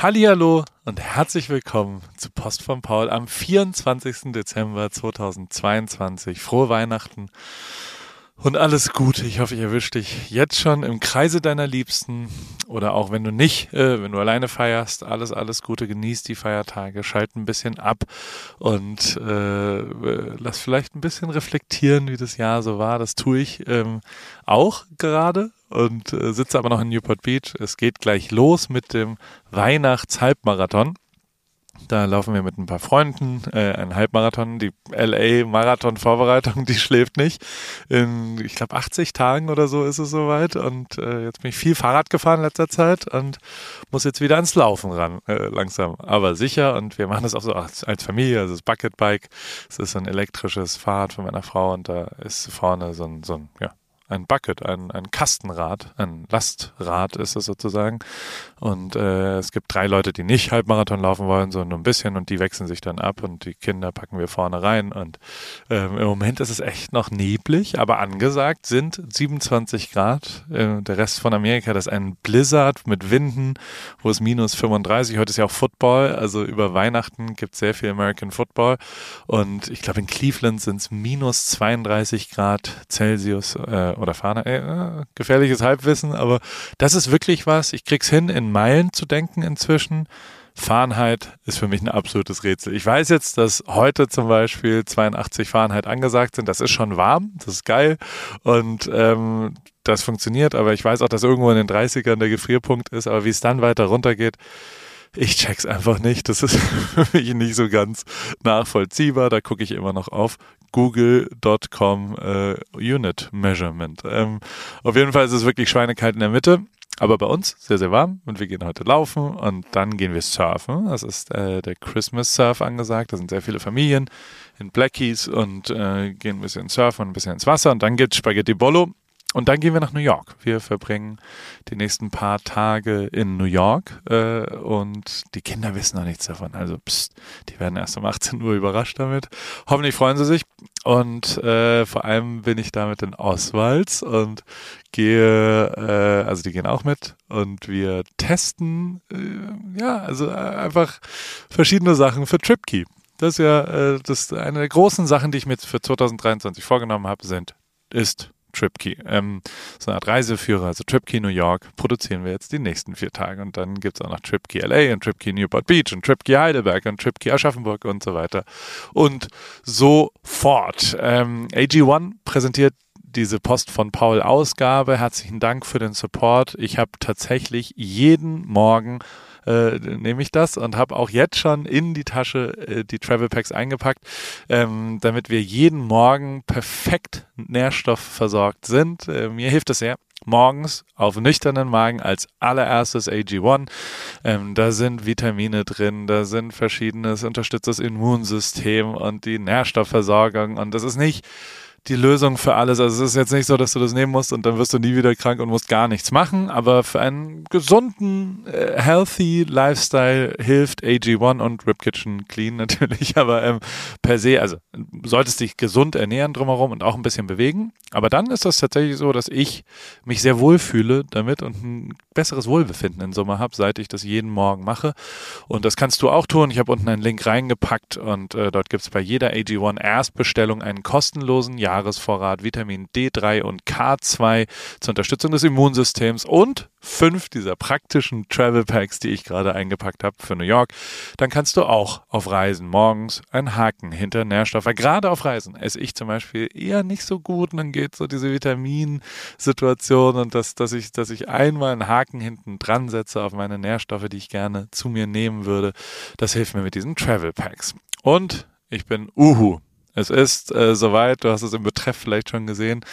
Hallihallo und herzlich willkommen zu Post von Paul am 24. Dezember 2022. Frohe Weihnachten und alles Gute. Ich hoffe, ich erwische dich jetzt schon im Kreise deiner Liebsten oder auch wenn du nicht, äh, wenn du alleine feierst. Alles, alles Gute. Genieß die Feiertage, schalt ein bisschen ab und äh, lass vielleicht ein bisschen reflektieren, wie das Jahr so war. Das tue ich ähm, auch gerade und äh, sitze aber noch in Newport Beach. Es geht gleich los mit dem Weihnachts-Halbmarathon. Da laufen wir mit ein paar Freunden äh, einen Halbmarathon. Die LA-Marathon-Vorbereitung, die schläft nicht. In, ich glaube, 80 Tagen oder so ist es soweit. Und äh, jetzt bin ich viel Fahrrad gefahren in letzter Zeit und muss jetzt wieder ans Laufen ran, äh, langsam. Aber sicher. Und wir machen das auch so als, als Familie. Also das Bucket Bike. Es ist ein elektrisches Fahrrad von meiner Frau und da ist vorne so ein, so ein ja, ein Bucket, ein, ein Kastenrad, ein Lastrad ist es sozusagen. Und äh, es gibt drei Leute, die nicht Halbmarathon laufen wollen, sondern nur ein bisschen und die wechseln sich dann ab und die Kinder packen wir vorne rein. Und ähm, im Moment ist es echt noch neblig, aber angesagt sind 27 Grad. Äh, der Rest von Amerika, das ist ein Blizzard mit Winden, wo es minus 35. Heute ist ja auch Football, also über Weihnachten gibt es sehr viel American Football. Und ich glaube, in Cleveland sind es minus 32 Grad Celsius. Äh, oder Fahne, äh, gefährliches Halbwissen, aber das ist wirklich was. Ich krieg's hin, in Meilen zu denken inzwischen. Fahrenheit ist für mich ein absolutes Rätsel. Ich weiß jetzt, dass heute zum Beispiel 82 Fahrenheit angesagt sind. Das ist schon warm, das ist geil und ähm, das funktioniert, aber ich weiß auch, dass irgendwo in den 30ern der Gefrierpunkt ist, aber wie es dann weiter runtergeht, ich check's einfach nicht. Das ist für mich nicht so ganz nachvollziehbar. Da gucke ich immer noch auf google.com äh, Unit Measurement. Ähm, auf jeden Fall ist es wirklich schweinekalt in der Mitte. Aber bei uns sehr, sehr warm und wir gehen heute laufen und dann gehen wir surfen. Das ist äh, der Christmas Surf angesagt. Da sind sehr viele Familien in Blackies und äh, gehen ein bisschen surfen und ein bisschen ins Wasser. Und dann gibt's Spaghetti Bollo. Und dann gehen wir nach New York. Wir verbringen die nächsten paar Tage in New York äh, und die Kinder wissen noch nichts davon. Also pst, die werden erst um 18 Uhr überrascht damit. Hoffentlich freuen sie sich. Und äh, vor allem bin ich da mit den Oswalds und gehe, äh, also die gehen auch mit und wir testen, äh, ja, also äh, einfach verschiedene Sachen für TripKey. Das ist ja äh, das eine der großen Sachen, die ich mir für 2023 vorgenommen habe, sind, ist TripKey. Ähm, so eine Art Reiseführer, also TripKey New York, produzieren wir jetzt die nächsten vier Tage. Und dann gibt es auch noch TripKey LA und TripKey Newport Beach und TripKey Heidelberg und TripKey Aschaffenburg und so weiter. Und so fort. Ähm, AG1 präsentiert diese Post von Paul Ausgabe. Herzlichen Dank für den Support. Ich habe tatsächlich jeden Morgen äh, nehme ich das und habe auch jetzt schon in die Tasche äh, die Travel Packs eingepackt, ähm, damit wir jeden Morgen perfekt nährstoffversorgt sind. Äh, mir hilft es sehr morgens auf nüchternen Magen als allererstes AG1. Ähm, da sind Vitamine drin, da sind verschiedenes, unterstützt das Immunsystem und die Nährstoffversorgung und das ist nicht die Lösung für alles. Also es ist jetzt nicht so, dass du das nehmen musst und dann wirst du nie wieder krank und musst gar nichts machen. Aber für einen gesunden, äh, healthy Lifestyle hilft AG1 und Rip Kitchen Clean natürlich. Aber ähm, per se, also solltest dich gesund ernähren drumherum und auch ein bisschen bewegen. Aber dann ist das tatsächlich so, dass ich mich sehr wohl fühle damit und ein besseres Wohlbefinden in Sommer habe, seit ich das jeden Morgen mache. Und das kannst du auch tun. Ich habe unten einen Link reingepackt und äh, dort gibt es bei jeder AG1 Erstbestellung einen kostenlosen Jahr Jahresvorrat Vitamin D3 und K2 zur Unterstützung des Immunsystems und fünf dieser praktischen Travel Packs, die ich gerade eingepackt habe für New York, dann kannst du auch auf Reisen morgens einen Haken hinter Nährstoffe. Gerade auf Reisen esse ich zum Beispiel eher nicht so gut und dann geht so diese Vitaminsituation und das, dass ich, dass ich einmal einen Haken hinten dran setze auf meine Nährstoffe, die ich gerne zu mir nehmen würde. Das hilft mir mit diesen Travel Packs. Und ich bin Uhu. Es ist äh, soweit, du hast es im Betreff vielleicht schon gesehen.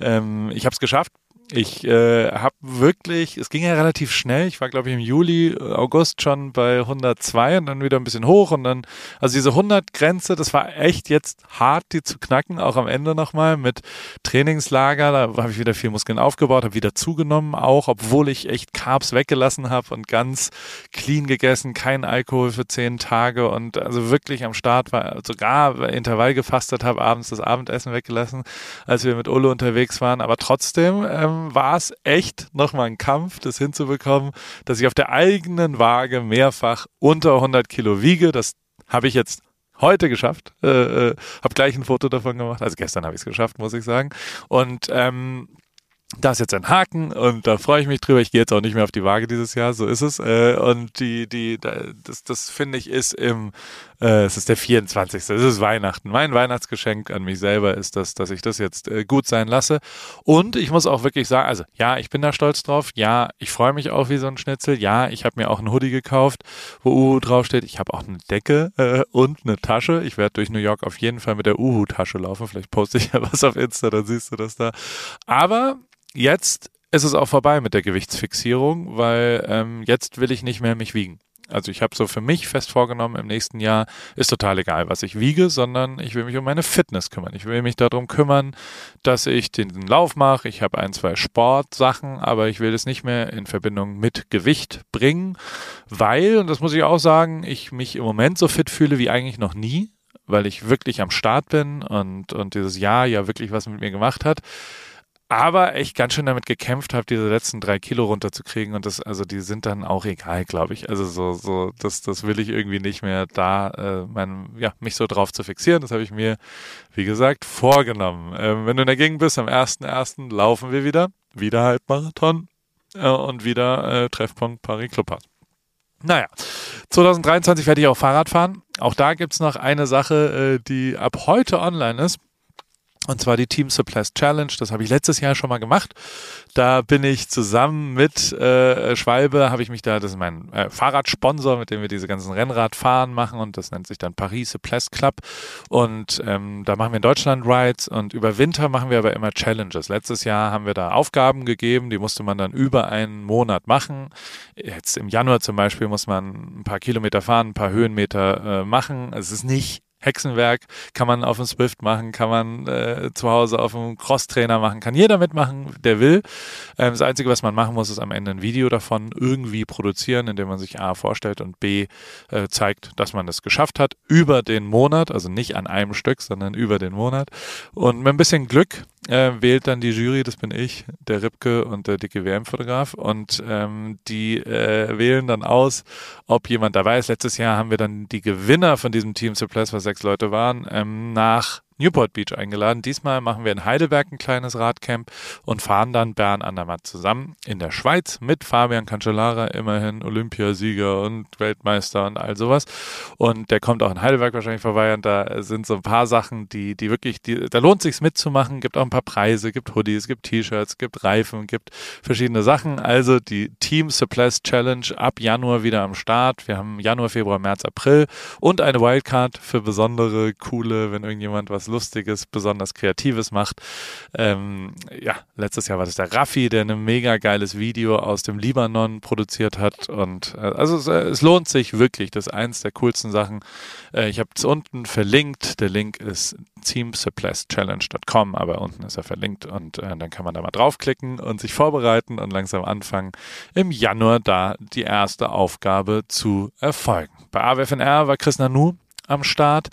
Ähm, ich habe es geschafft. Ich äh, habe wirklich, es ging ja relativ schnell. Ich war, glaube ich, im Juli, August schon bei 102 und dann wieder ein bisschen hoch und dann, also diese 100-Grenze, das war echt jetzt hart, die zu knacken, auch am Ende nochmal mit Trainingslager. Da habe ich wieder viel Muskeln aufgebaut, habe wieder zugenommen, auch obwohl ich echt Carbs weggelassen habe und ganz clean gegessen, kein Alkohol für zehn Tage und also wirklich am Start war, sogar Intervall gefastet habe, abends das Abendessen weggelassen, als wir mit Ulle unterwegs waren. Aber trotzdem, ähm, ähm, war es echt nochmal ein Kampf, das hinzubekommen, dass ich auf der eigenen Waage mehrfach unter 100 Kilo wiege. Das habe ich jetzt heute geschafft. Äh, äh, habe gleich ein Foto davon gemacht. Also gestern habe ich es geschafft, muss ich sagen. Und ähm, da ist jetzt ein Haken und da freue ich mich drüber. Ich gehe jetzt auch nicht mehr auf die Waage dieses Jahr, so ist es. Äh, und die, die, das, das finde ich ist im, äh, es ist der 24. Es ist Weihnachten. Mein Weihnachtsgeschenk an mich selber ist das, dass ich das jetzt äh, gut sein lasse. Und ich muss auch wirklich sagen, also ja, ich bin da stolz drauf. Ja, ich freue mich auch wie so ein Schnitzel. Ja, ich habe mir auch ein Hoodie gekauft, wo Uhu draufsteht. Ich habe auch eine Decke äh, und eine Tasche. Ich werde durch New York auf jeden Fall mit der Uhu-Tasche laufen. Vielleicht poste ich ja was auf Insta, dann siehst du das da. Aber jetzt ist es auch vorbei mit der Gewichtsfixierung, weil ähm, jetzt will ich nicht mehr mich wiegen. Also ich habe so für mich fest vorgenommen, im nächsten Jahr ist total egal, was ich wiege, sondern ich will mich um meine Fitness kümmern. Ich will mich darum kümmern, dass ich den Lauf mache. Ich habe ein, zwei Sportsachen, aber ich will es nicht mehr in Verbindung mit Gewicht bringen, weil, und das muss ich auch sagen, ich mich im Moment so fit fühle wie eigentlich noch nie, weil ich wirklich am Start bin und, und dieses Jahr ja wirklich was mit mir gemacht hat aber echt ganz schön damit gekämpft habe, diese letzten drei Kilo runterzukriegen und das, also die sind dann auch egal, glaube ich. Also so, so, das, das will ich irgendwie nicht mehr da, äh, mein, ja, mich so drauf zu fixieren. Das habe ich mir, wie gesagt, vorgenommen. Ähm, wenn du Gegend bist, am 1.1. laufen wir wieder, wieder Halbmarathon äh, und wieder äh, Treffpunkt Paris Clubhaus. Naja, 2023 werde ich auch Fahrrad fahren. Auch da gibt es noch eine Sache, äh, die ab heute online ist. Und zwar die Team Supplies Challenge. Das habe ich letztes Jahr schon mal gemacht. Da bin ich zusammen mit äh, Schwalbe, habe ich mich da, das ist mein äh, Fahrradsponsor, mit dem wir diese ganzen Rennradfahren machen und das nennt sich dann Paris Supplies Club. Und ähm, da machen wir in Deutschland Rides und über Winter machen wir aber immer Challenges. Letztes Jahr haben wir da Aufgaben gegeben, die musste man dann über einen Monat machen. Jetzt im Januar zum Beispiel muss man ein paar Kilometer fahren, ein paar Höhenmeter äh, machen. Es ist nicht Hexenwerk kann man auf dem Swift machen, kann man äh, zu Hause auf dem Crosstrainer machen, kann jeder mitmachen, der will. Ähm, das Einzige, was man machen muss, ist am Ende ein Video davon irgendwie produzieren, indem man sich A vorstellt und B äh, zeigt, dass man das geschafft hat über den Monat, also nicht an einem Stück, sondern über den Monat. Und mit ein bisschen Glück äh, wählt dann die Jury, das bin ich, der Ripke und der dicke WM-Fotograf und ähm, die äh, wählen dann aus, ob jemand dabei ist. Letztes Jahr haben wir dann die Gewinner von diesem Team Supplies, was sechs Leute waren, ähm, nach Newport Beach eingeladen. Diesmal machen wir in Heidelberg ein kleines Radcamp und fahren dann Bern Andermatt zusammen in der Schweiz mit Fabian Cancellara, immerhin Olympiasieger und Weltmeister und all sowas. Und der kommt auch in Heidelberg wahrscheinlich vorbei und da sind so ein paar Sachen, die, die wirklich, die, da lohnt sich's mitzumachen. Gibt auch ein paar Preise, gibt Hoodies, gibt T-Shirts, gibt Reifen, gibt verschiedene Sachen. Also die Team Supplies Challenge ab Januar wieder am Start. Wir haben Januar, Februar, März, April und eine Wildcard für besondere, coole, wenn irgendjemand was was Lustiges, besonders Kreatives macht. Ähm, ja, letztes Jahr war das der Raffi, der ein mega geiles Video aus dem Libanon produziert hat. Und äh, also es, äh, es, lohnt sich wirklich. Das ist eins der coolsten Sachen. Äh, ich habe es unten verlinkt. Der Link ist teamsupplyschallenge.com, aber unten ist er verlinkt und äh, dann kann man da mal draufklicken und sich vorbereiten und langsam anfangen, im Januar da die erste Aufgabe zu erfolgen. Bei AWFNR war Chris Nanu am Start.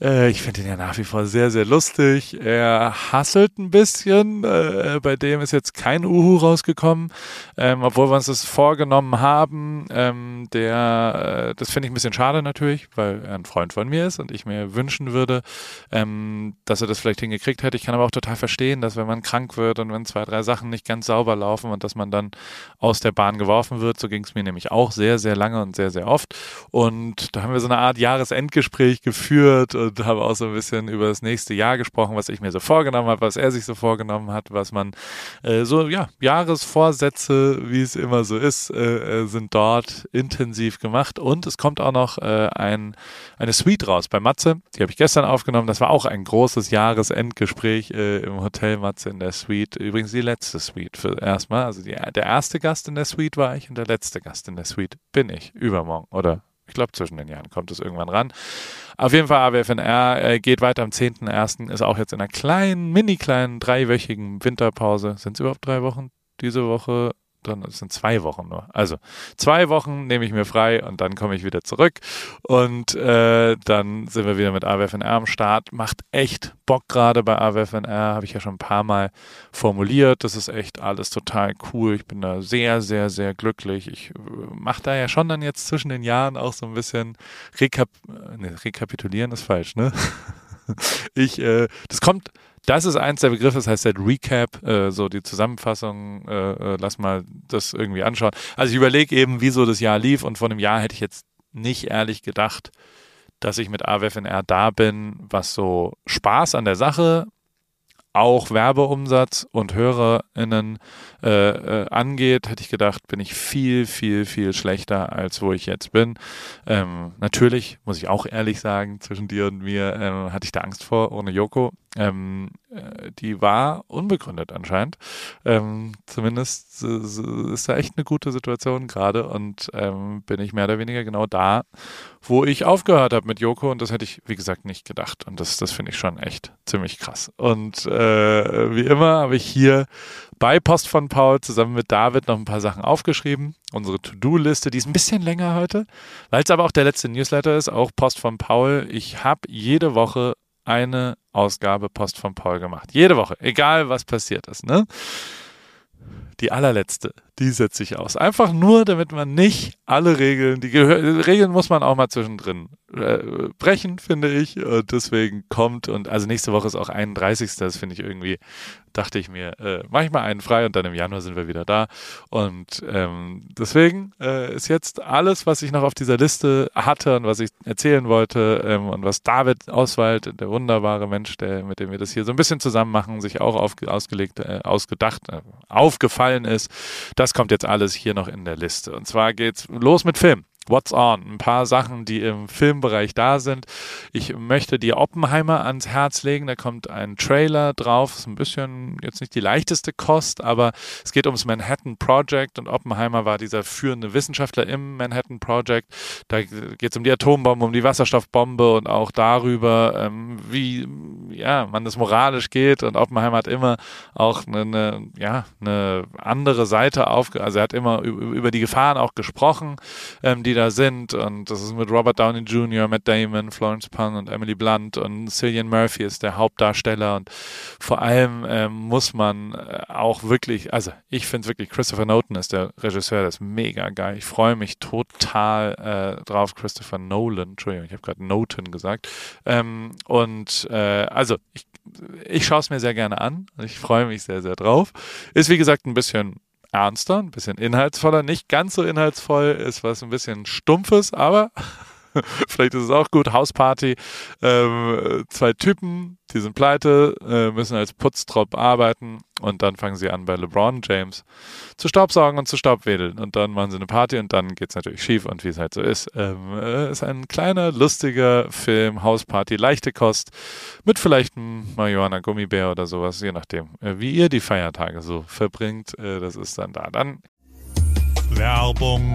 Äh, ich finde ihn ja nach wie vor sehr, sehr lustig. Er hasselt ein bisschen. Äh, bei dem ist jetzt kein Uhu rausgekommen, ähm, obwohl wir uns das vorgenommen haben. Ähm, der, äh, das finde ich ein bisschen schade natürlich, weil er ein Freund von mir ist und ich mir wünschen würde, ähm, dass er das vielleicht hingekriegt hätte. Ich kann aber auch total verstehen, dass wenn man krank wird und wenn zwei, drei Sachen nicht ganz sauber laufen und dass man dann aus der Bahn geworfen wird, so ging es mir nämlich auch sehr, sehr lange und sehr, sehr oft. Und da haben wir so eine Art Jahresendgespräch geführt und habe auch so ein bisschen über das nächste Jahr gesprochen, was ich mir so vorgenommen habe, was er sich so vorgenommen hat, was man äh, so, ja, Jahresvorsätze, wie es immer so ist, äh, äh, sind dort intensiv gemacht. Und es kommt auch noch äh, ein, eine Suite raus bei Matze, die habe ich gestern aufgenommen, das war auch ein großes Jahresendgespräch äh, im Hotel Matze in der Suite, übrigens die letzte Suite für erstmal, also die, der erste Gast in der Suite war ich und der letzte Gast in der Suite bin ich, übermorgen oder ich glaube, zwischen den Jahren kommt es irgendwann ran. Auf jeden Fall, AWFNR äh, geht weiter am 10.01. Ist auch jetzt in einer kleinen, mini kleinen, dreiwöchigen Winterpause. Sind es überhaupt drei Wochen? Diese Woche dann sind zwei Wochen nur. Also zwei Wochen nehme ich mir frei und dann komme ich wieder zurück und äh, dann sind wir wieder mit AWFNR am Start. Macht echt Bock gerade bei AWFNR, habe ich ja schon ein paar Mal formuliert. Das ist echt alles total cool. Ich bin da sehr, sehr, sehr glücklich. Ich äh, mache da ja schon dann jetzt zwischen den Jahren auch so ein bisschen Rekap ne, rekapitulieren ist falsch, ne? Ich, äh, das kommt das ist eins der Begriffe, das heißt halt Recap, äh, so die Zusammenfassung, äh, äh, lass mal das irgendwie anschauen. Also ich überlege eben, wieso das Jahr lief und vor einem Jahr hätte ich jetzt nicht ehrlich gedacht, dass ich mit AWFNR da bin, was so Spaß an der Sache, auch Werbeumsatz und HörerInnen äh, äh, angeht, hätte ich gedacht, bin ich viel, viel, viel schlechter, als wo ich jetzt bin. Ähm, natürlich, muss ich auch ehrlich sagen, zwischen dir und mir äh, hatte ich da Angst vor, ohne Joko. Ähm, äh, die war unbegründet anscheinend. Ähm, zumindest äh, ist da echt eine gute Situation gerade und ähm, bin ich mehr oder weniger genau da, wo ich aufgehört habe mit Joko und das hätte ich, wie gesagt, nicht gedacht. Und das, das finde ich schon echt ziemlich krass. Und äh, wie immer habe ich hier bei Post von Paul zusammen mit David noch ein paar Sachen aufgeschrieben. Unsere To-Do-Liste, die ist ein bisschen länger heute, weil es aber auch der letzte Newsletter ist, auch Post von Paul. Ich habe jede Woche eine Ausgabe Post von Paul gemacht. Jede Woche, egal was passiert ist. Ne? Die allerletzte, die setze ich aus. Einfach nur, damit man nicht alle Regeln, die Regeln muss man auch mal zwischendrin äh, brechen, finde ich. Und deswegen kommt, und also nächste Woche ist auch 31. Das finde ich irgendwie, dachte ich mir, äh, mache ich mal einen frei und dann im Januar sind wir wieder da. Und ähm, deswegen äh, ist jetzt alles, was ich noch auf dieser Liste hatte und was ich erzählen wollte ähm, und was David Auswald, der wunderbare Mensch, der, mit dem wir das hier so ein bisschen zusammen machen, sich auch auf, ausgelegt, äh, ausgedacht, äh, aufgefallen ist, das kommt jetzt alles hier noch in der Liste. Und zwar geht's los mit Film. What's on? Ein paar Sachen, die im Filmbereich da sind. Ich möchte dir Oppenheimer ans Herz legen. Da kommt ein Trailer drauf. Ist ein bisschen jetzt nicht die leichteste Kost, aber es geht ums Manhattan Project und Oppenheimer war dieser führende Wissenschaftler im Manhattan Project. Da geht es um die Atombombe, um die Wasserstoffbombe und auch darüber, ähm, wie ja, man das moralisch geht. Und Oppenheimer hat immer auch eine, ja, eine andere Seite auf, also er hat immer über die Gefahren auch gesprochen, ähm, die da sind. Und das ist mit Robert Downey Jr., Matt Damon, Florence Pugh und Emily Blunt und Cillian Murphy ist der Hauptdarsteller. Und vor allem ähm, muss man äh, auch wirklich, also ich finde wirklich, Christopher Nolan ist der Regisseur, der ist mega geil. Ich freue mich total äh, drauf, Christopher Nolan, Entschuldigung, ich habe gerade Noten gesagt. Ähm, und äh, also ich, ich schaue es mir sehr gerne an. Ich freue mich sehr, sehr drauf. Ist wie gesagt ein bisschen ernster, ein bisschen inhaltsvoller, nicht ganz so inhaltsvoll, ist was ein bisschen stumpfes, aber vielleicht ist es auch gut. Hausparty, ähm, zwei Typen, die sind pleite, äh, müssen als Putztrop arbeiten und dann fangen sie an bei LeBron James zu Staubsaugen und zu Staubwedeln und dann machen sie eine Party und dann geht es natürlich schief und wie es halt so ist. Ähm, äh, ist ein kleiner, lustiger Film, Hausparty, leichte Kost mit vielleicht einem Marihuana Gummibär oder sowas, je nachdem, äh, wie ihr die Feiertage so verbringt. Äh, das ist dann da. Dann Werbung.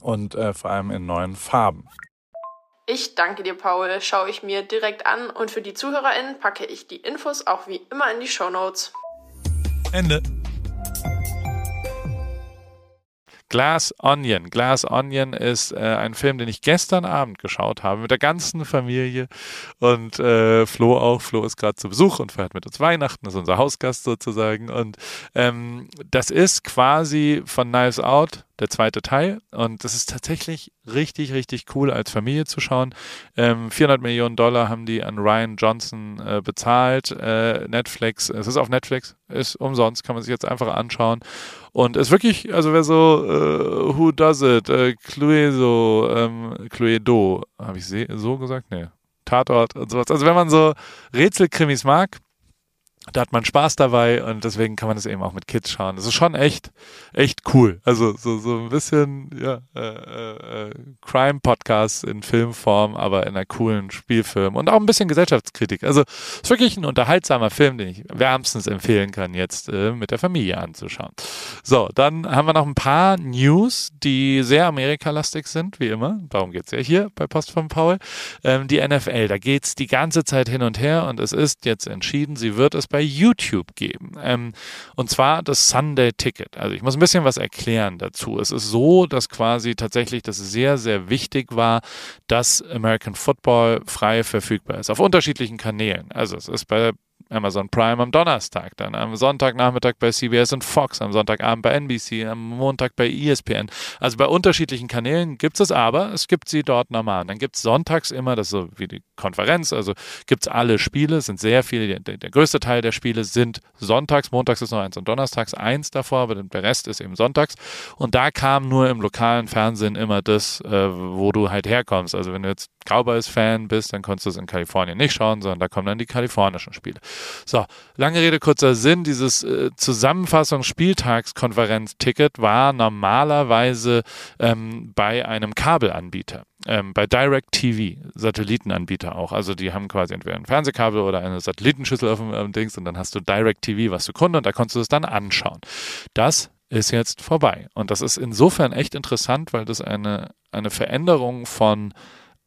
und äh, vor allem in neuen Farben. Ich danke dir, Paul. Schaue ich mir direkt an und für die ZuhörerInnen packe ich die Infos auch wie immer in die Show Notes. Ende. Glass Onion. Glass Onion ist äh, ein Film, den ich gestern Abend geschaut habe mit der ganzen Familie und äh, Flo auch. Flo ist gerade zu Besuch und feiert mit uns Weihnachten, ist unser Hausgast sozusagen. Und ähm, das ist quasi von Knives Out der zweite Teil. Und das ist tatsächlich richtig, richtig cool als Familie zu schauen. Ähm, 400 Millionen Dollar haben die an Ryan Johnson äh, bezahlt. Äh, Netflix, es ist auf Netflix, ist umsonst, kann man sich jetzt einfach anschauen. Und ist wirklich, also wer so äh, Who Does It, äh, Cluedo, ähm, Cluedo, habe ich so gesagt? Nee. Tatort und sowas. Also wenn man so Rätselkrimis mag, da hat man Spaß dabei und deswegen kann man das eben auch mit Kids schauen. Das ist schon echt, echt cool. Also so, so ein bisschen ja, äh, äh, Crime-Podcast in Filmform, aber in einer coolen Spielfilm und auch ein bisschen Gesellschaftskritik. Also es ist wirklich ein unterhaltsamer Film, den ich wärmstens empfehlen kann, jetzt äh, mit der Familie anzuschauen. So, dann haben wir noch ein paar News, die sehr amerikalastig sind, wie immer. Darum geht's ja hier bei Post von Paul. Ähm, die NFL, da geht's die ganze Zeit hin und her und es ist jetzt entschieden, sie wird es bei bei YouTube geben. Ähm, und zwar das Sunday Ticket. Also ich muss ein bisschen was erklären dazu. Es ist so, dass quasi tatsächlich das sehr, sehr wichtig war, dass American Football frei verfügbar ist. Auf unterschiedlichen Kanälen. Also es ist bei Amazon Prime am Donnerstag, dann am Sonntagnachmittag bei CBS und Fox, am Sonntagabend bei NBC, am Montag bei ESPN. Also bei unterschiedlichen Kanälen gibt es aber, es gibt sie dort normal. Dann gibt es sonntags immer, das ist so wie die Konferenz, also gibt es alle Spiele, es sind sehr viele, der, der, größte Teil der Spiele sind sonntags, montags ist noch eins und donnerstags eins davor, aber der Rest ist eben sonntags. Und da kam nur im lokalen Fernsehen immer das, äh, wo du halt herkommst. Also wenn du jetzt Cowboys-Fan bist, dann konntest du es in Kalifornien nicht schauen, sondern da kommen dann die kalifornischen Spiele. So, lange Rede, kurzer Sinn. Dieses äh, Zusammenfassungsspieltagskonferenz-Ticket war normalerweise ähm, bei einem Kabelanbieter. Ähm, bei DirecTV, Satellitenanbieter auch. Also die haben quasi entweder ein Fernsehkabel oder eine Satellitenschüssel auf dem, dem Dings und dann hast du DirecTV, was du Kunde und da konntest du es dann anschauen. Das ist jetzt vorbei. Und das ist insofern echt interessant, weil das eine, eine Veränderung von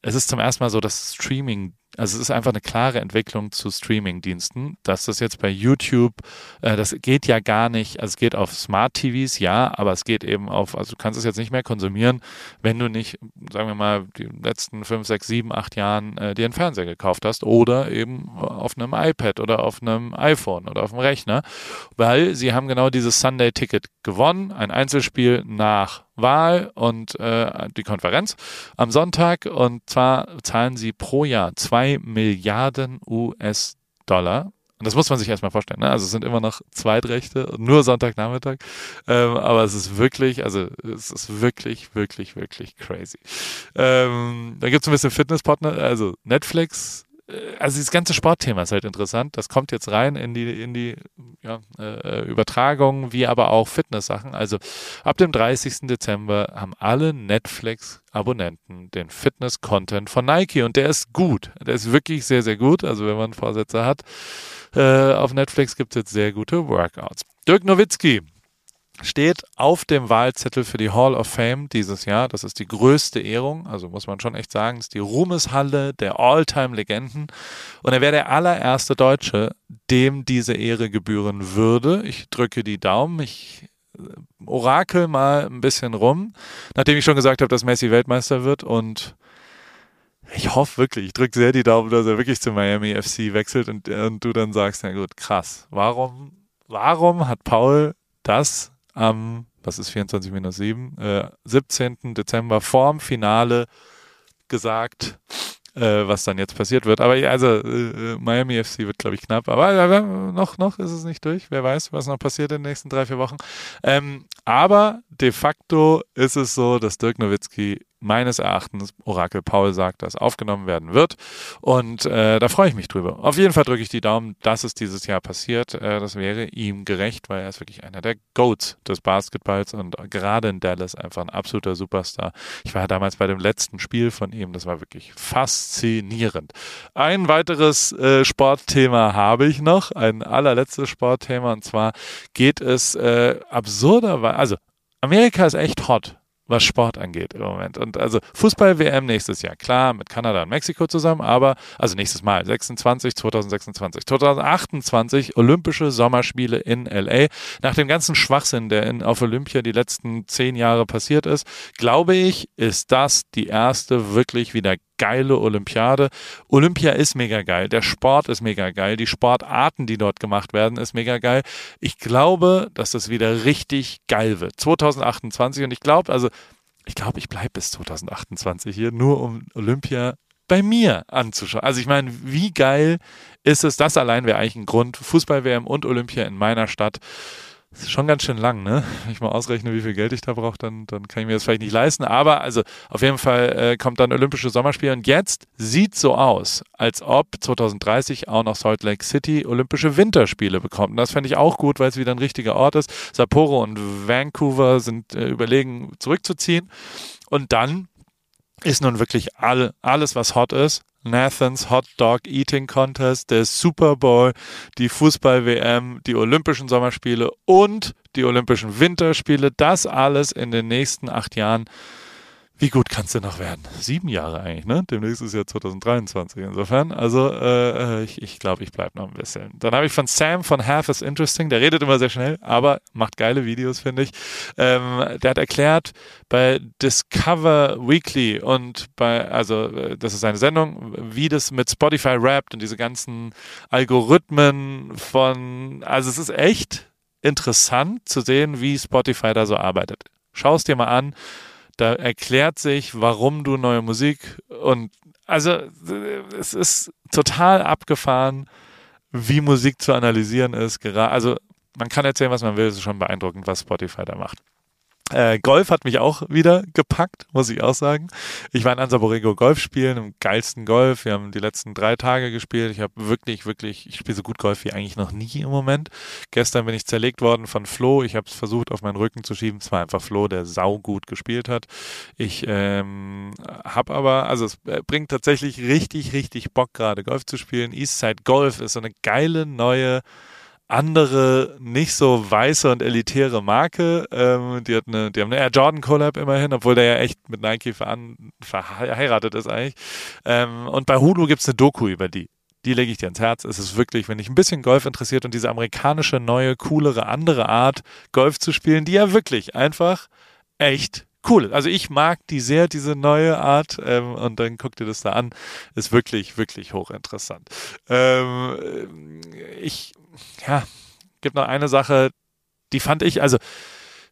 es ist zum ersten Mal so, dass Streaming also es ist einfach eine klare Entwicklung zu Streaming-Diensten, dass das jetzt bei YouTube, äh, das geht ja gar nicht, also es geht auf Smart TVs, ja, aber es geht eben auf, also du kannst es jetzt nicht mehr konsumieren, wenn du nicht, sagen wir mal, die letzten fünf, sechs, sieben, acht Jahren äh, dir einen Fernseher gekauft hast oder eben auf einem iPad oder auf einem iPhone oder auf dem Rechner, weil sie haben genau dieses Sunday-Ticket gewonnen, ein Einzelspiel nach Wahl und äh, die Konferenz am Sonntag. Und zwar zahlen sie pro Jahr zwei Milliarden US-Dollar. Und das muss man sich erstmal vorstellen. Ne? Also es sind immer noch Zweitrechte, nur Sonntagnachmittag. Ähm, aber es ist wirklich, also es ist wirklich, wirklich, wirklich crazy. Ähm, da gibt es ein bisschen Fitnesspartner, also Netflix also dieses ganze Sportthema ist halt interessant. Das kommt jetzt rein in die, in die ja, äh, Übertragung, wie aber auch Fitness-Sachen. Also ab dem 30. Dezember haben alle Netflix-Abonnenten den Fitness-Content von Nike und der ist gut. Der ist wirklich sehr, sehr gut. Also wenn man Vorsätze hat, äh, auf Netflix gibt es jetzt sehr gute Workouts. Dirk Nowitzki, steht auf dem Wahlzettel für die Hall of Fame dieses Jahr. Das ist die größte Ehrung, also muss man schon echt sagen, ist die Ruhmeshalle der All-Time-Legenden. Und er wäre der allererste Deutsche, dem diese Ehre gebühren würde. Ich drücke die Daumen. Ich äh, orakel mal ein bisschen rum, nachdem ich schon gesagt habe, dass Messi Weltmeister wird und ich hoffe wirklich, ich drücke sehr die Daumen, dass er wirklich zu Miami FC wechselt und, und du dann sagst, na gut, krass, warum, warum hat Paul das am, was ist 24 minus 7, äh, 17. Dezember vorm Finale gesagt, äh, was dann jetzt passiert wird. Aber also äh, Miami FC wird, glaube ich, knapp. Aber äh, noch, noch ist es nicht durch. Wer weiß, was noch passiert in den nächsten drei, vier Wochen. Ähm, aber de facto ist es so, dass Dirk Nowitzki meines Erachtens, Orakel Paul sagt, dass aufgenommen werden wird. Und äh, da freue ich mich drüber. Auf jeden Fall drücke ich die Daumen, dass es dieses Jahr passiert. Äh, das wäre ihm gerecht, weil er ist wirklich einer der Goats des Basketballs und gerade in Dallas einfach ein absoluter Superstar. Ich war damals bei dem letzten Spiel von ihm. Das war wirklich faszinierend. Ein weiteres äh, Sportthema habe ich noch, ein allerletztes Sportthema. Und zwar geht es äh, absurderweise, also Amerika ist echt hot was Sport angeht im Moment. Und also Fußball-WM nächstes Jahr, klar, mit Kanada und Mexiko zusammen, aber, also nächstes Mal, 26, 2026, 2028 Olympische Sommerspiele in LA. Nach dem ganzen Schwachsinn, der in, auf Olympia die letzten zehn Jahre passiert ist, glaube ich, ist das die erste wirklich wieder geile Olympiade. Olympia ist mega geil, der Sport ist mega geil, die Sportarten, die dort gemacht werden, ist mega geil. Ich glaube, dass das wieder richtig geil wird. 2028 und ich glaube, also ich glaube, ich bleibe bis 2028 hier, nur um Olympia bei mir anzuschauen. Also ich meine, wie geil ist es? Das allein wäre eigentlich ein Grund. Fußball-WM und Olympia in meiner Stadt. Das ist schon ganz schön lang, ne? Wenn ich mal ausrechne, wie viel Geld ich da brauche, dann, dann kann ich mir das vielleicht nicht leisten. Aber also auf jeden Fall äh, kommt dann Olympische Sommerspiele und jetzt sieht so aus, als ob 2030 auch noch Salt Lake City Olympische Winterspiele bekommt. Und das fände ich auch gut, weil es wieder ein richtiger Ort ist. Sapporo und Vancouver sind äh, überlegen, zurückzuziehen. Und dann ist nun wirklich all, alles, was hot ist, Nathans Hot Dog Eating Contest, der Super Bowl, die Fußball-WM, die Olympischen Sommerspiele und die Olympischen Winterspiele. Das alles in den nächsten acht Jahren wie gut kannst du noch werden? Sieben Jahre eigentlich, ne? Demnächst ist ja 2023. Insofern, also äh, ich, ich glaube, ich bleibe noch ein bisschen. Dann habe ich von Sam von Half is Interesting, der redet immer sehr schnell, aber macht geile Videos, finde ich. Ähm, der hat erklärt, bei Discover Weekly und bei, also äh, das ist eine Sendung, wie das mit Spotify rappt und diese ganzen Algorithmen von, also es ist echt interessant zu sehen, wie Spotify da so arbeitet. Schau es dir mal an da erklärt sich, warum du neue Musik und also es ist total abgefahren, wie Musik zu analysieren ist. Also man kann erzählen, was man will, es ist schon beeindruckend, was Spotify da macht. Äh, Golf hat mich auch wieder gepackt, muss ich auch sagen. Ich war in Ansaborego Golf spielen, im geilsten Golf. Wir haben die letzten drei Tage gespielt. Ich habe wirklich, wirklich, ich spiele so gut Golf wie eigentlich noch nie im Moment. Gestern bin ich zerlegt worden von Flo. Ich habe es versucht, auf meinen Rücken zu schieben. Es war einfach Flo, der saugut gespielt hat. Ich ähm, habe aber, also es äh, bringt tatsächlich richtig, richtig Bock gerade Golf zu spielen. Eastside Golf ist so eine geile neue andere, nicht so weiße und elitäre Marke. Ähm, die, hat eine, die haben eine Air Jordan Collab immerhin, obwohl der ja echt mit Nike verheiratet ist eigentlich. Ähm, und bei Hulu gibt's eine Doku über die. Die lege ich dir ins Herz. Es ist wirklich, wenn dich ein bisschen Golf interessiert und diese amerikanische, neue, coolere, andere Art, Golf zu spielen, die ja wirklich einfach echt cool. Also ich mag die sehr, diese neue Art. Ähm, und dann guck dir das da an. Ist wirklich, wirklich hochinteressant. Ähm, ich ja, gibt noch eine Sache, die fand ich, also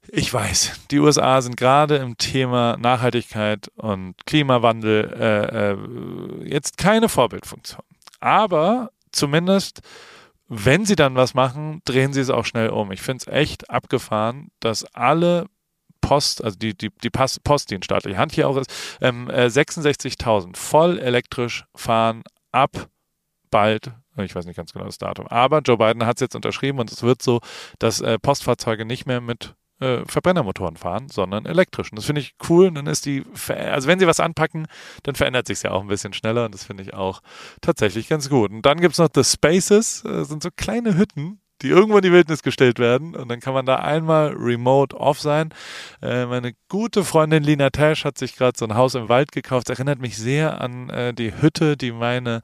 ich weiß, die USA sind gerade im Thema Nachhaltigkeit und Klimawandel äh, äh, jetzt keine Vorbildfunktion. Aber zumindest, wenn sie dann was machen, drehen sie es auch schnell um. Ich finde es echt abgefahren, dass alle Post, also die, die, die Post, die in staatlicher Hand hier auch ist, ähm, äh, 66.000 voll elektrisch fahren ab bald ich weiß nicht ganz genau das Datum. Aber Joe Biden hat es jetzt unterschrieben und es wird so, dass äh, Postfahrzeuge nicht mehr mit äh, Verbrennermotoren fahren, sondern elektrischen. Das finde ich cool. dann ist die, also wenn sie was anpacken, dann verändert sich es ja auch ein bisschen schneller und das finde ich auch tatsächlich ganz gut. Und dann gibt es noch The Spaces, äh, sind so kleine Hütten, die irgendwo in die Wildnis gestellt werden. Und dann kann man da einmal remote off sein. Äh, meine gute Freundin Lina Tash hat sich gerade so ein Haus im Wald gekauft. Das erinnert mich sehr an äh, die Hütte, die meine,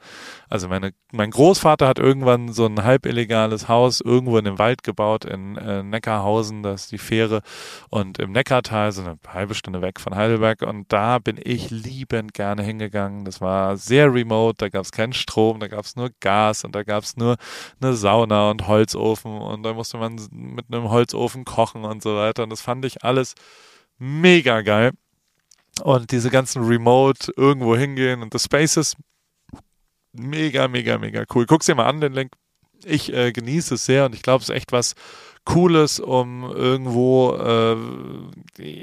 also meine, mein Großvater hat irgendwann so ein halb illegales Haus irgendwo in dem Wald gebaut in äh, Neckarhausen, das ist die Fähre und im Neckartal, so eine halbe Stunde weg von Heidelberg. Und da bin ich liebend gerne hingegangen. Das war sehr remote, da gab es keinen Strom, da gab es nur Gas und da gab es nur eine Sauna und Holzofen und da musste man mit einem Holzofen kochen und so weiter. Und das fand ich alles mega geil. Und diese ganzen Remote irgendwo hingehen und das Spaces mega, mega, mega cool. Guck's dir mal an, den Link. Ich äh, genieße es sehr und ich glaube, es ist echt was, Cooles, um irgendwo äh,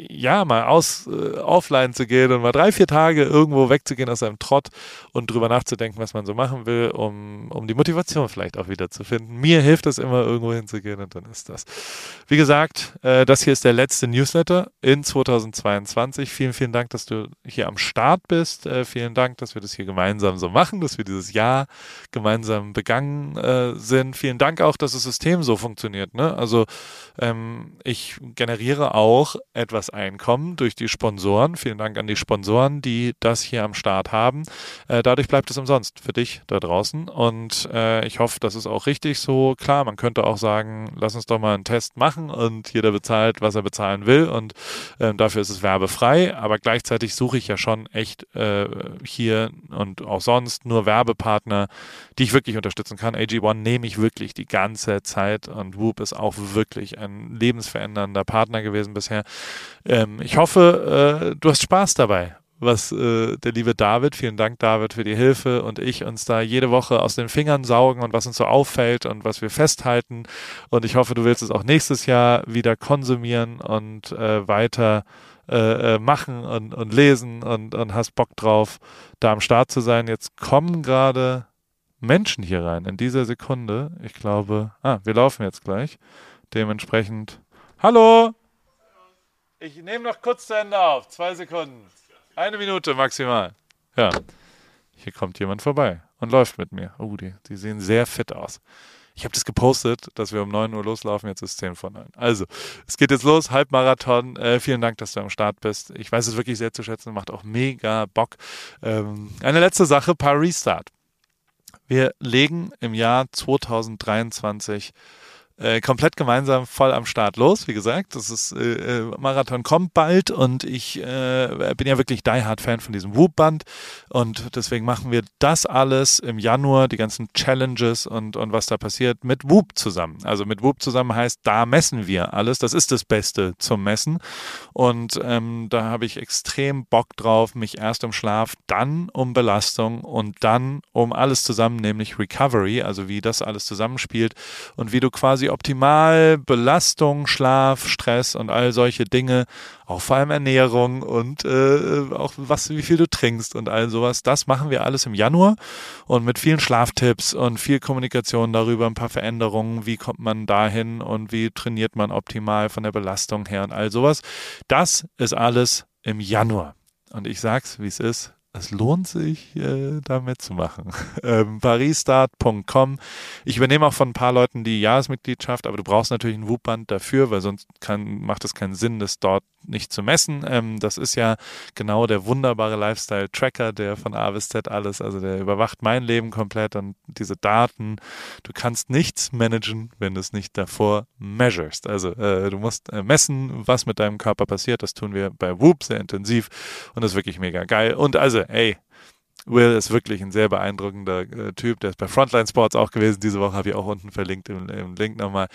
ja mal aus äh, offline zu gehen und mal drei, vier Tage irgendwo wegzugehen aus einem Trott und drüber nachzudenken, was man so machen will, um, um die Motivation vielleicht auch wieder zu finden. Mir hilft es immer, irgendwo hinzugehen und dann ist das. Wie gesagt, äh, das hier ist der letzte Newsletter in 2022. Vielen, vielen Dank, dass du hier am Start bist. Äh, vielen Dank, dass wir das hier gemeinsam so machen, dass wir dieses Jahr gemeinsam begangen äh, sind. Vielen Dank auch, dass das System so funktioniert. Ne? Also also ähm, ich generiere auch etwas Einkommen durch die Sponsoren. Vielen Dank an die Sponsoren, die das hier am Start haben. Äh, dadurch bleibt es umsonst für dich da draußen. Und äh, ich hoffe, das ist auch richtig so. Klar, man könnte auch sagen, lass uns doch mal einen Test machen und jeder bezahlt, was er bezahlen will. Und äh, dafür ist es werbefrei. Aber gleichzeitig suche ich ja schon echt äh, hier und auch sonst nur Werbepartner, die ich wirklich unterstützen kann. AG1 nehme ich wirklich die ganze Zeit und Whoop ist auch wirklich ein lebensverändernder Partner gewesen bisher. Ähm, ich hoffe, äh, du hast Spaß dabei was äh, der liebe David, vielen Dank David für die Hilfe und ich uns da jede Woche aus den Fingern saugen und was uns so auffällt und was wir festhalten. Und ich hoffe, du willst es auch nächstes Jahr wieder konsumieren und äh, weiter äh, äh machen und, und lesen und, und hast Bock drauf, da am Start zu sein. Jetzt kommen gerade Menschen hier rein in dieser Sekunde. Ich glaube, ah, wir laufen jetzt gleich. Dementsprechend, hallo! Ich nehme noch kurz zu Ende auf. Zwei Sekunden. Eine Minute maximal. Ja. Hier kommt jemand vorbei und läuft mit mir. Oh, die, die sehen sehr fit aus. Ich habe das gepostet, dass wir um 9 Uhr loslaufen. Jetzt ist es 10 von 9. Also, es geht jetzt los. Halbmarathon. Äh, vielen Dank, dass du am Start bist. Ich weiß es wirklich sehr zu schätzen. Macht auch mega Bock. Ähm, eine letzte Sache: paar Restart. Wir legen im Jahr 2023 äh, komplett gemeinsam voll am Start los. Wie gesagt, das ist äh, äh Marathon kommt bald und ich äh, bin ja wirklich die Hard Fan von diesem Whoop-Band und deswegen machen wir das alles im Januar, die ganzen Challenges und, und was da passiert, mit Whoop zusammen. Also mit Whoop zusammen heißt, da messen wir alles. Das ist das Beste zum Messen und ähm, da habe ich extrem Bock drauf, mich erst um Schlaf, dann um Belastung und dann um alles zusammen, nämlich Recovery, also wie das alles zusammenspielt und wie du quasi optimal Belastung, Schlaf, Stress und all solche Dinge, auch vor allem Ernährung und äh, auch was, wie viel du trinkst und all sowas. Das machen wir alles im Januar und mit vielen Schlaftipps und viel Kommunikation darüber, ein paar Veränderungen, wie kommt man dahin und wie trainiert man optimal von der Belastung her und all sowas. Das ist alles im Januar. Und ich sag's, wie es ist es lohnt sich, äh, da mitzumachen. Ähm, parisstart.com. Ich übernehme auch von ein paar Leuten die Jahresmitgliedschaft, aber du brauchst natürlich ein WUP-Band dafür, weil sonst kann, macht es keinen Sinn, das dort nicht zu messen. Ähm, das ist ja genau der wunderbare Lifestyle-Tracker, der von A bis Z alles, also der überwacht mein Leben komplett und diese Daten. Du kannst nichts managen, wenn du es nicht davor measurest. Also äh, du musst äh, messen, was mit deinem Körper passiert. Das tun wir bei Whoop sehr intensiv und das ist wirklich mega geil. Und also, ey, Will ist wirklich ein sehr beeindruckender äh, Typ. Der ist bei Frontline Sports auch gewesen. Diese Woche habe ich auch unten verlinkt im, im Link nochmal.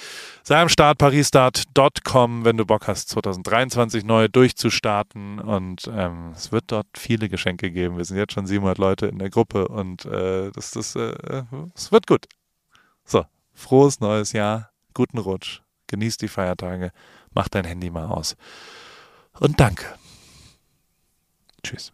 Sei am Start, parisstart.com, wenn du Bock hast, 2023 neu durchzustarten. Und ähm, es wird dort viele Geschenke geben. Wir sind jetzt schon 700 Leute in der Gruppe und äh, das, das, äh, es wird gut. So, frohes neues Jahr, guten Rutsch, genieß die Feiertage, mach dein Handy mal aus. Und danke. Tschüss.